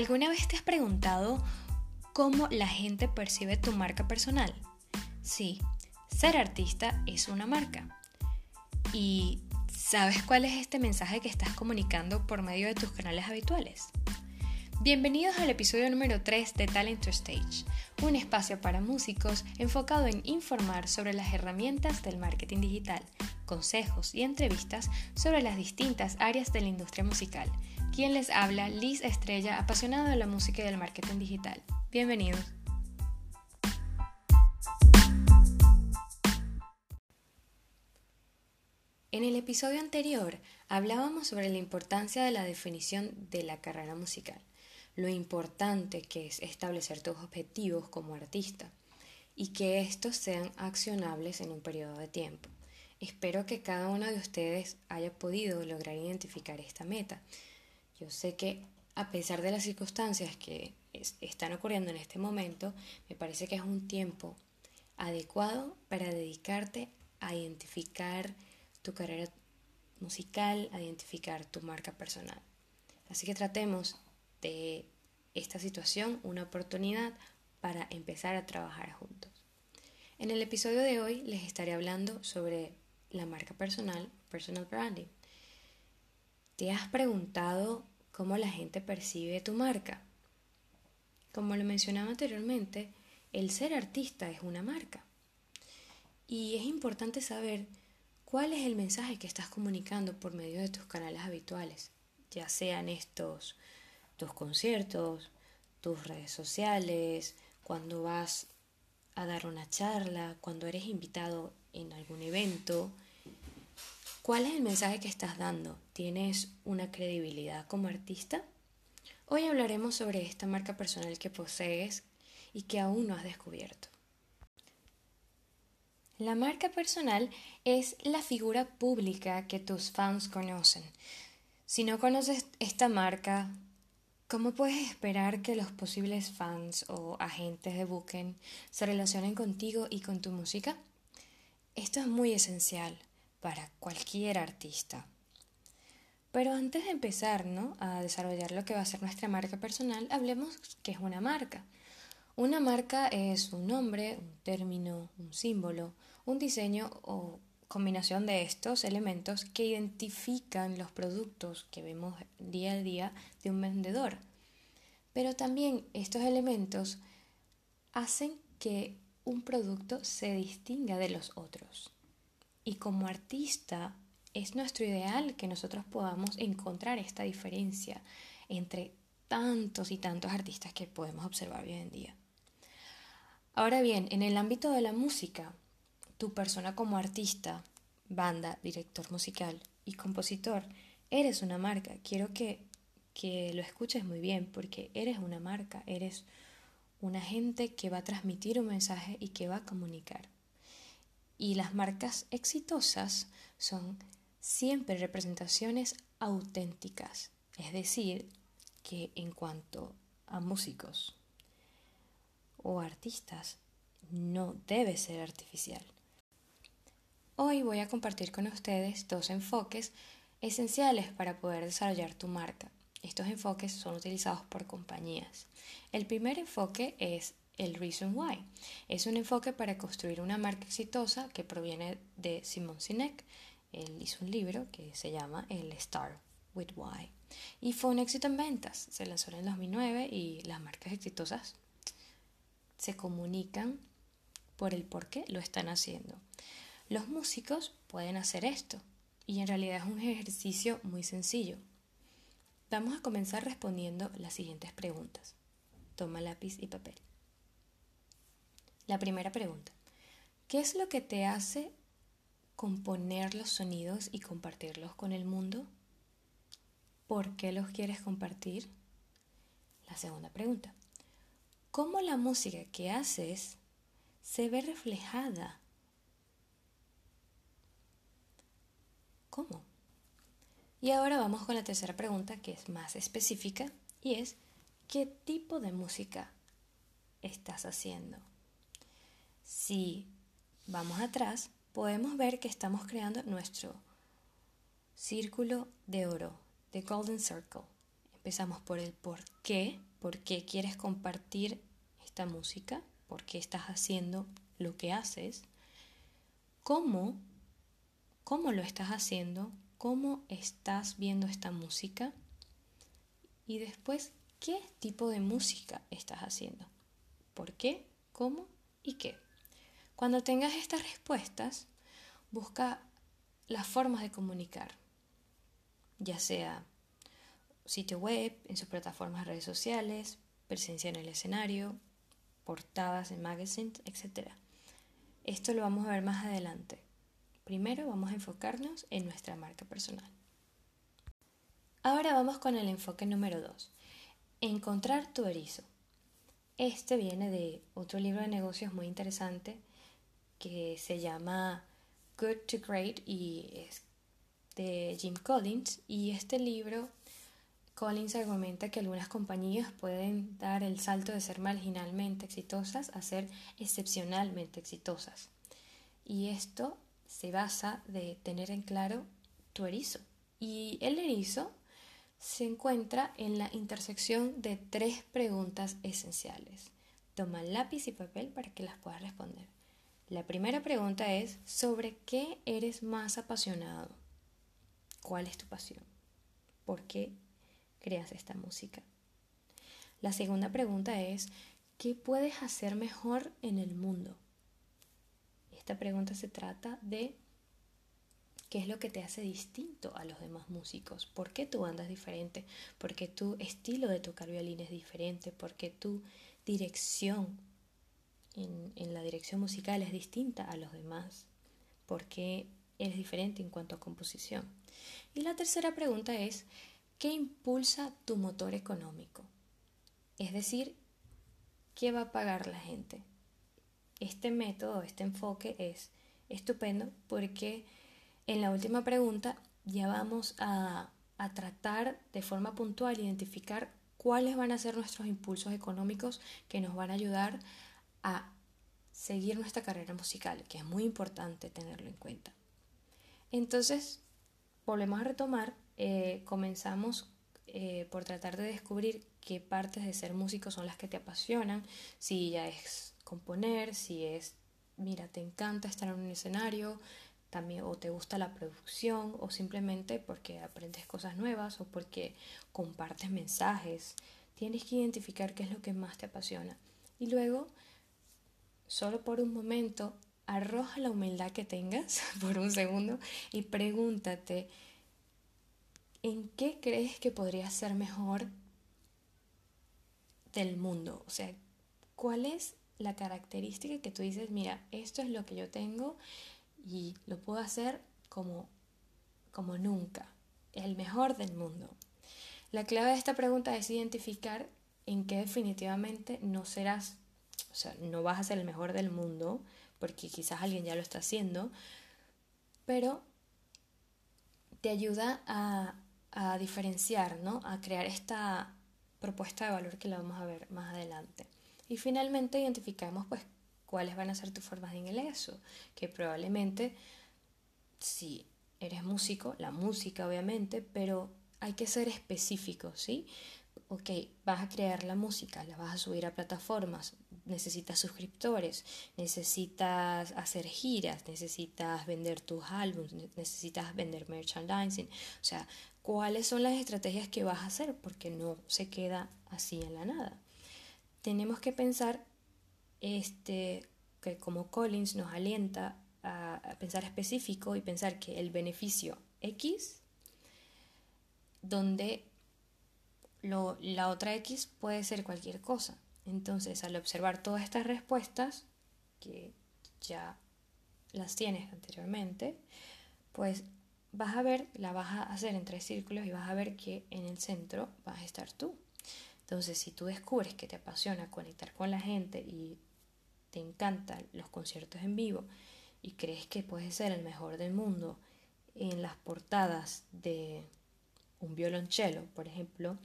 ¿Alguna vez te has preguntado cómo la gente percibe tu marca personal? Sí, ser artista es una marca. ¿Y sabes cuál es este mensaje que estás comunicando por medio de tus canales habituales? Bienvenidos al episodio número 3 de Talent to Stage, un espacio para músicos enfocado en informar sobre las herramientas del marketing digital, consejos y entrevistas sobre las distintas áreas de la industria musical quien les habla, Liz Estrella, apasionado de la música y del marketing digital. Bienvenidos. En el episodio anterior hablábamos sobre la importancia de la definición de la carrera musical, lo importante que es establecer tus objetivos como artista y que estos sean accionables en un periodo de tiempo. Espero que cada uno de ustedes haya podido lograr identificar esta meta yo sé que a pesar de las circunstancias que están ocurriendo en este momento, me parece que es un tiempo adecuado para dedicarte a identificar tu carrera musical, a identificar tu marca personal. Así que tratemos de esta situación una oportunidad para empezar a trabajar juntos. En el episodio de hoy les estaré hablando sobre la marca personal, personal branding. ¿Te has preguntado cómo la gente percibe tu marca? Como lo mencionaba anteriormente, el ser artista es una marca. Y es importante saber cuál es el mensaje que estás comunicando por medio de tus canales habituales, ya sean estos tus conciertos, tus redes sociales, cuando vas a dar una charla, cuando eres invitado en algún evento, ¿Cuál es el mensaje que estás dando? ¿Tienes una credibilidad como artista? Hoy hablaremos sobre esta marca personal que posees y que aún no has descubierto. La marca personal es la figura pública que tus fans conocen. Si no conoces esta marca, ¿cómo puedes esperar que los posibles fans o agentes de booking se relacionen contigo y con tu música? Esto es muy esencial para cualquier artista. Pero antes de empezar ¿no? a desarrollar lo que va a ser nuestra marca personal, hablemos qué es una marca. Una marca es un nombre, un término, un símbolo, un diseño o combinación de estos elementos que identifican los productos que vemos día a día de un vendedor. Pero también estos elementos hacen que un producto se distinga de los otros. Y como artista es nuestro ideal que nosotros podamos encontrar esta diferencia entre tantos y tantos artistas que podemos observar hoy en día. Ahora bien, en el ámbito de la música, tu persona como artista, banda, director musical y compositor, eres una marca. Quiero que, que lo escuches muy bien porque eres una marca, eres una gente que va a transmitir un mensaje y que va a comunicar. Y las marcas exitosas son siempre representaciones auténticas, es decir, que en cuanto a músicos o artistas no debe ser artificial. Hoy voy a compartir con ustedes dos enfoques esenciales para poder desarrollar tu marca. Estos enfoques son utilizados por compañías. El primer enfoque es el Reason Why. Es un enfoque para construir una marca exitosa que proviene de Simon Sinek. Él hizo un libro que se llama El Star with Why. Y fue un éxito en ventas. Se lanzó en el 2009 y las marcas exitosas se comunican por el por qué lo están haciendo. Los músicos pueden hacer esto y en realidad es un ejercicio muy sencillo. Vamos a comenzar respondiendo las siguientes preguntas. Toma lápiz y papel. La primera pregunta. ¿Qué es lo que te hace componer los sonidos y compartirlos con el mundo? ¿Por qué los quieres compartir? La segunda pregunta. ¿Cómo la música que haces se ve reflejada? ¿Cómo? Y ahora vamos con la tercera pregunta que es más específica y es ¿qué tipo de música estás haciendo? Si vamos atrás, podemos ver que estamos creando nuestro círculo de oro, de Golden Circle. Empezamos por el por qué por qué quieres compartir esta música, por qué estás haciendo lo que haces, cómo, cómo lo estás haciendo, cómo estás viendo esta música y después qué tipo de música estás haciendo, por qué, cómo y qué. Cuando tengas estas respuestas, busca las formas de comunicar, ya sea sitio web, en sus plataformas de redes sociales, presencia en el escenario, portadas en magazines, etc. Esto lo vamos a ver más adelante. Primero vamos a enfocarnos en nuestra marca personal. Ahora vamos con el enfoque número 2. Encontrar tu erizo. Este viene de otro libro de negocios muy interesante que se llama Good to Great y es de Jim Collins y este libro Collins argumenta que algunas compañías pueden dar el salto de ser marginalmente exitosas a ser excepcionalmente exitosas. Y esto se basa de tener en claro tu erizo. Y el erizo se encuentra en la intersección de tres preguntas esenciales. Toma lápiz y papel para que las puedas responder. La primera pregunta es ¿sobre qué eres más apasionado? ¿Cuál es tu pasión? ¿Por qué creas esta música? La segunda pregunta es, ¿qué puedes hacer mejor en el mundo? Esta pregunta se trata de qué es lo que te hace distinto a los demás músicos, por qué tu banda es diferente, por qué tu estilo de tocar violín es diferente, por qué tu dirección en, la dirección musical es distinta a los demás, por qué eres diferente en cuanto a composición. Y la tercera pregunta es, ¿Qué impulsa tu motor económico? Es decir, ¿qué va a pagar la gente? Este método, este enfoque es estupendo porque en la última pregunta ya vamos a, a tratar de forma puntual identificar cuáles van a ser nuestros impulsos económicos que nos van a ayudar a seguir nuestra carrera musical, que es muy importante tenerlo en cuenta. Entonces, volvemos a retomar eh, comenzamos eh, por tratar de descubrir qué partes de ser músico son las que te apasionan, si ya es componer, si es, mira, te encanta estar en un escenario, también o te gusta la producción o simplemente porque aprendes cosas nuevas o porque compartes mensajes. Tienes que identificar qué es lo que más te apasiona. Y luego, solo por un momento, arroja la humildad que tengas por un segundo y pregúntate, ¿en qué crees que podría ser mejor del mundo? O sea, ¿cuál es la característica que tú dices, mira, esto es lo que yo tengo y lo puedo hacer como, como nunca, el mejor del mundo? La clave de esta pregunta es identificar en qué definitivamente no serás, o sea, no vas a ser el mejor del mundo, porque quizás alguien ya lo está haciendo, pero te ayuda a diferenciar, ¿no? a crear esta propuesta de valor que la vamos a ver más adelante. Y finalmente identificamos pues cuáles van a ser tus formas de ingreso, que probablemente si eres músico, la música obviamente, pero hay que ser específico, ¿sí? Ok, vas a crear la música, la vas a subir a plataformas, necesitas suscriptores, necesitas hacer giras, necesitas vender tus álbumes, necesitas vender merchandising, o sea, cuáles son las estrategias que vas a hacer, porque no se queda así en la nada. Tenemos que pensar este, que como Collins nos alienta a, pensar específico y pensar que el beneficio X, donde la otra X puede ser cualquier cosa. Entonces, al observar todas estas respuestas, que ya las tienes anteriormente, pues vas a ver, la vas a hacer en tres círculos y vas a ver que en el centro vas a estar tú. Entonces, si tú descubres que te apasiona conectar con la gente y te encantan los conciertos en vivo y crees que puedes ser el mejor del mundo en las portadas de un violonchelo, por ejemplo,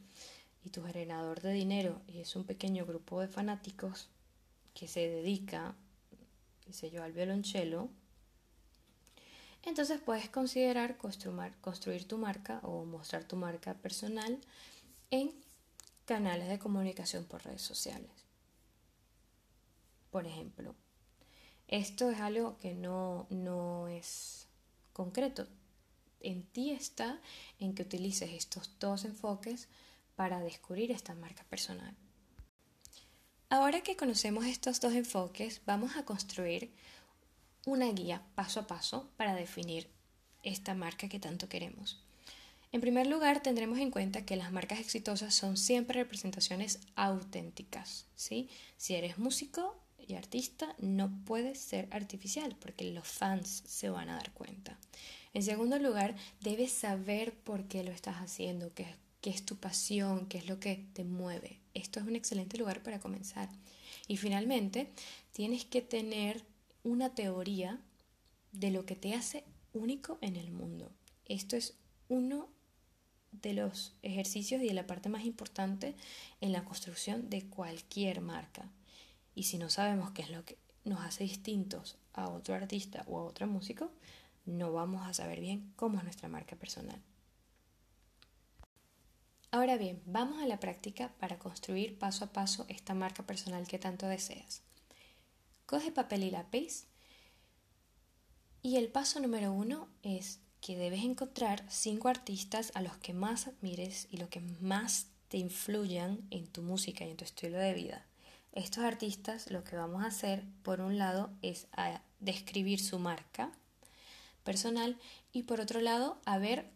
y tu generador de dinero es un pequeño grupo de fanáticos que se dedica, qué sé yo, al violonchelo, entonces puedes considerar construir, tu marca o mostrar tu marca personal en canales de comunicación por redes sociales. Por ejemplo, esto es algo que no, no es concreto. En ti está en que utilices estos dos enfoques para descubrir esta marca personal. Ahora que conocemos estos dos enfoques, vamos a construir una guía paso a paso para definir esta marca que tanto queremos. En primer lugar, tendremos en cuenta que las marcas exitosas son siempre representaciones auténticas. ¿sí? Si eres músico y artista, no puedes ser artificial porque los fans se van a dar cuenta. En segundo lugar, debes saber por qué lo estás haciendo, qué, qué es tu pasión, qué es lo que te mueve. Esto es un excelente lugar para comenzar. Y finalmente, tienes que tener una teoría de lo que te hace único en el mundo. Esto es uno de los ejercicios y de la parte más importante en la construcción de cualquier marca. Y si no sabemos qué es lo que nos hace distintos a otro artista o a otro músico, no vamos a saber bien cómo es nuestra marca personal. Ahora bien, vamos a la práctica para construir paso a paso esta marca personal que tanto deseas. Coge papel y lápiz y el paso número uno es que debes encontrar cinco artistas a los que más admires y los que más te influyan en tu música y en tu estilo de vida. Estos artistas lo que vamos a hacer, por un lado, es a describir su marca personal y por otro lado, a ver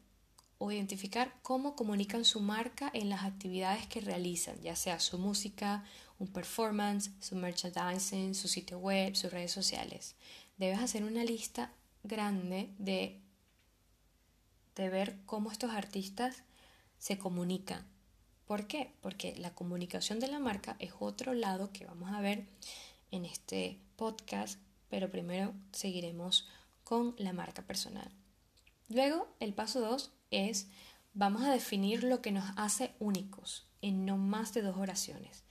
o identificar cómo comunican su marca en las actividades que realizan, ya sea su música, un performance, su merchandising, su sitio web, sus redes sociales. Debes hacer una lista grande de de ver cómo estos artistas se comunican. ¿Por qué? Porque la comunicación de la marca es otro lado que vamos a ver en este podcast, pero primero seguiremos con la marca personal. Luego, el paso 2 es, vamos a definir lo que nos hace únicos en no más de dos oraciones.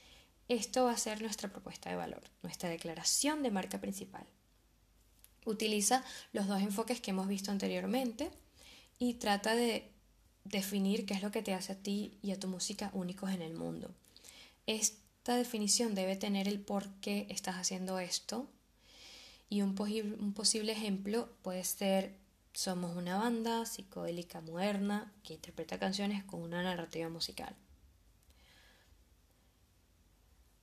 Esto va a ser nuestra propuesta de valor, nuestra declaración de marca principal. Utiliza los dos enfoques que hemos visto anteriormente, y trata de definir qué es lo que te hace a ti y a tu música únicos en el mundo. Esta definición debe tener el por qué estás haciendo esto y un, un posible ejemplo puede ser somos una banda psicodélica moderna que interpreta canciones con una narrativa musical.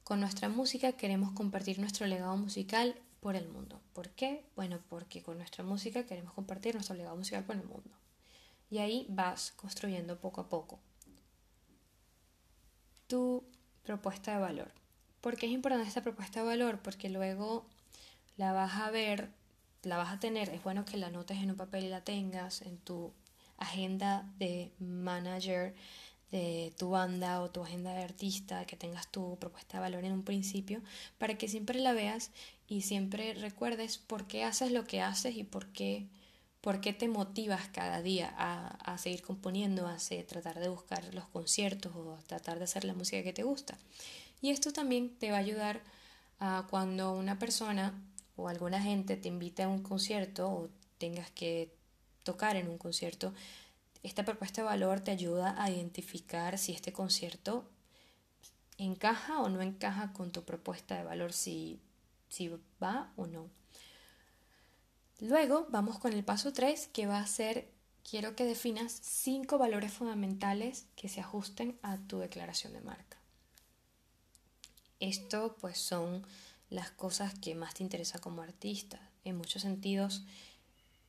Con nuestra música queremos compartir nuestro legado musical por el mundo. ¿Por qué? Bueno, porque con nuestra música queremos compartir nuestro legado musical por el mundo. Y ahí vas construyendo poco a poco tu propuesta de valor. ¿Por qué es importante esta propuesta de valor? Porque luego la vas a ver, la vas a tener, es bueno que la notes en un papel y la tengas en tu agenda de manager de tu banda o tu agenda de artista, que tengas tu propuesta de valor en un principio, para que siempre la veas y siempre recuerdes por qué haces lo que haces y por qué ¿Por qué te motivas cada día a, seguir componiendo, a tratar de buscar los conciertos o a tratar de hacer la música que te gusta? Y esto también te va a ayudar a cuando una persona o alguna gente te invite a un concierto o tengas que tocar en un concierto, esta propuesta de valor te ayuda a identificar si este concierto encaja o no encaja con tu propuesta de valor, si, si va o no. Luego vamos con el paso 3 que va a ser, quiero que definas cinco valores fundamentales que se ajusten a tu declaración de marca. Esto pues son las cosas que más te interesa como artista. En muchos sentidos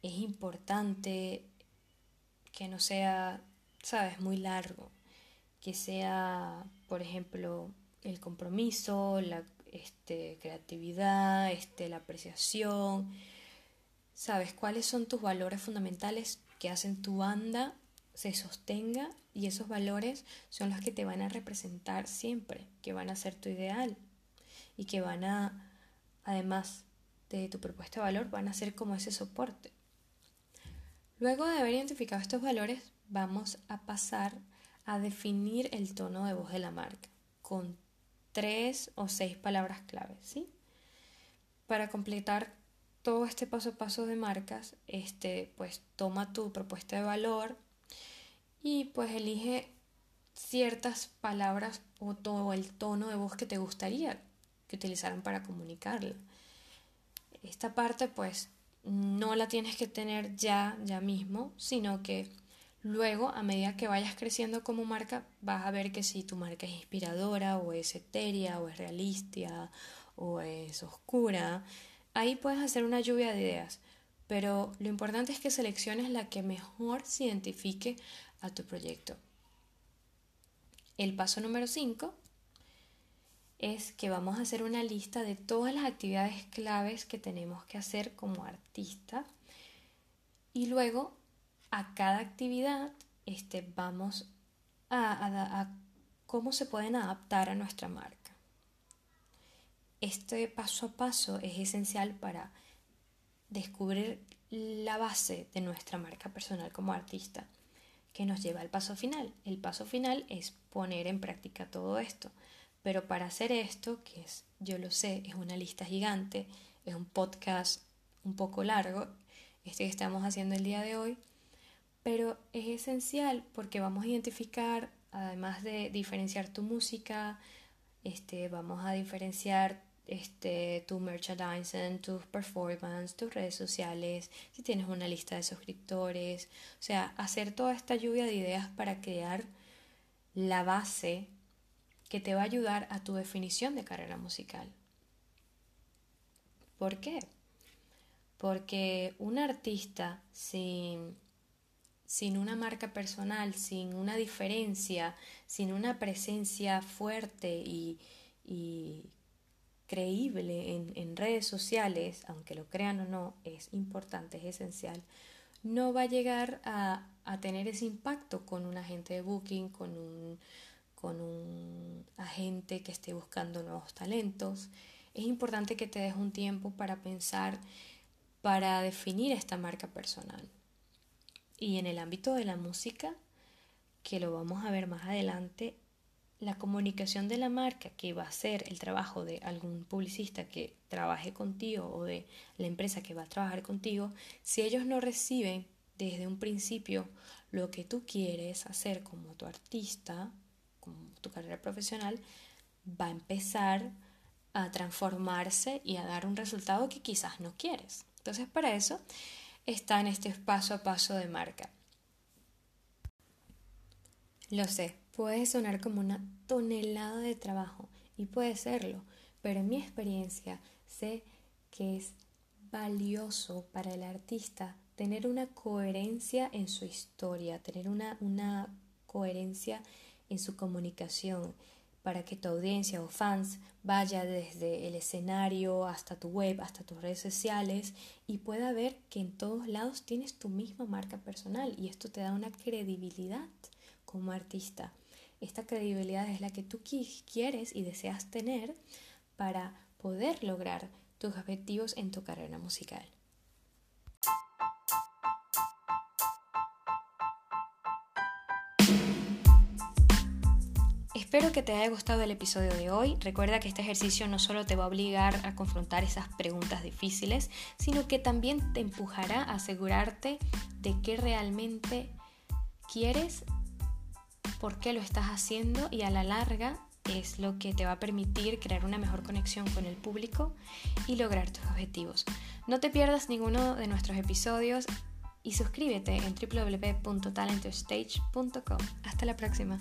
es importante que no sea, sabes, muy largo, que sea, por ejemplo, el compromiso, la este, creatividad, este, la apreciación, sabes cuáles son tus valores fundamentales que hacen tu banda se sostenga y esos valores son los que te van a representar siempre, que van a ser tu ideal y que van a, además de tu propuesta de valor, van a ser como ese soporte. Luego de haber identificado estos valores, vamos a pasar a definir el tono de voz de la marca con tres o seis palabras claves, ¿sí? Para completar todo este paso a paso de marcas, este, pues toma tu propuesta de valor y pues elige ciertas palabras o todo el tono de voz que te gustaría que utilizaran para comunicarla. Esta parte pues no la tienes que tener ya, ya mismo, sino que luego a medida que vayas creciendo como marca vas a ver que si tu marca es inspiradora o es etérea o es realista o es oscura, ahí puedes hacer una lluvia de ideas, pero lo importante es que selecciones la que mejor se identifique a tu proyecto. El paso número 5 es que vamos a hacer una lista de todas las actividades claves que tenemos que hacer como artista y luego a cada actividad este, vamos a, a cómo se pueden adaptar a nuestra marca. Este paso a paso es esencial para descubrir la base de nuestra marca personal como artista, que nos lleva al paso final. El paso final es poner en práctica todo esto. Pero para hacer esto, que es, yo lo sé, es una lista gigante, es un podcast un poco largo, este que estamos haciendo el día de hoy, pero es esencial porque vamos a identificar, además de diferenciar tu música, este, vamos a diferenciar este, tu merchandising, tus performance, tus redes sociales, si tienes una lista de suscriptores, o sea, hacer toda esta lluvia de ideas para crear la base que te va a ayudar a tu definición de carrera musical. ¿Por qué? Porque un artista sin, sin una marca personal, sin una diferencia, sin una presencia fuerte y, creíble en, en, redes sociales, aunque lo crean o no, es importante, es esencial, no va a llegar a, a tener ese impacto con un agente de booking, con un con un agente que esté buscando nuevos talentos. Es importante que te des un tiempo para pensar, para definir esta marca personal. Y en el ámbito de la música, que lo vamos a ver más adelante, la comunicación de la marca, que va a ser el trabajo de algún publicista que trabaje contigo o de la empresa que va a trabajar contigo, si ellos no reciben desde un principio lo que tú quieres hacer como tu artista, tu carrera profesional, va a empezar a transformarse y a dar un resultado que quizás no quieres. Entonces, para eso está en este paso a paso de marca. Lo sé, puede sonar como una tonelada de trabajo y puede serlo, pero en mi experiencia sé que es valioso para el artista tener una coherencia en su historia, tener una, una coherencia en su comunicación para que tu audiencia o fans vaya desde el escenario hasta tu web, hasta tus redes sociales y pueda ver que en todos lados tienes tu misma marca personal y esto te da una credibilidad como artista. Esta credibilidad es la que tú quieres y deseas tener para poder lograr tus objetivos en tu carrera musical. Espero que te haya gustado el episodio de hoy. Recuerda que este ejercicio no solo te va a obligar a confrontar esas preguntas difíciles, sino que también te empujará a asegurarte de qué realmente quieres, por qué lo estás haciendo y a la larga es lo que te va a permitir crear una mejor conexión con el público y lograr tus objetivos. No te pierdas ninguno de nuestros episodios y suscríbete en www.talenterstage.com. Hasta la próxima.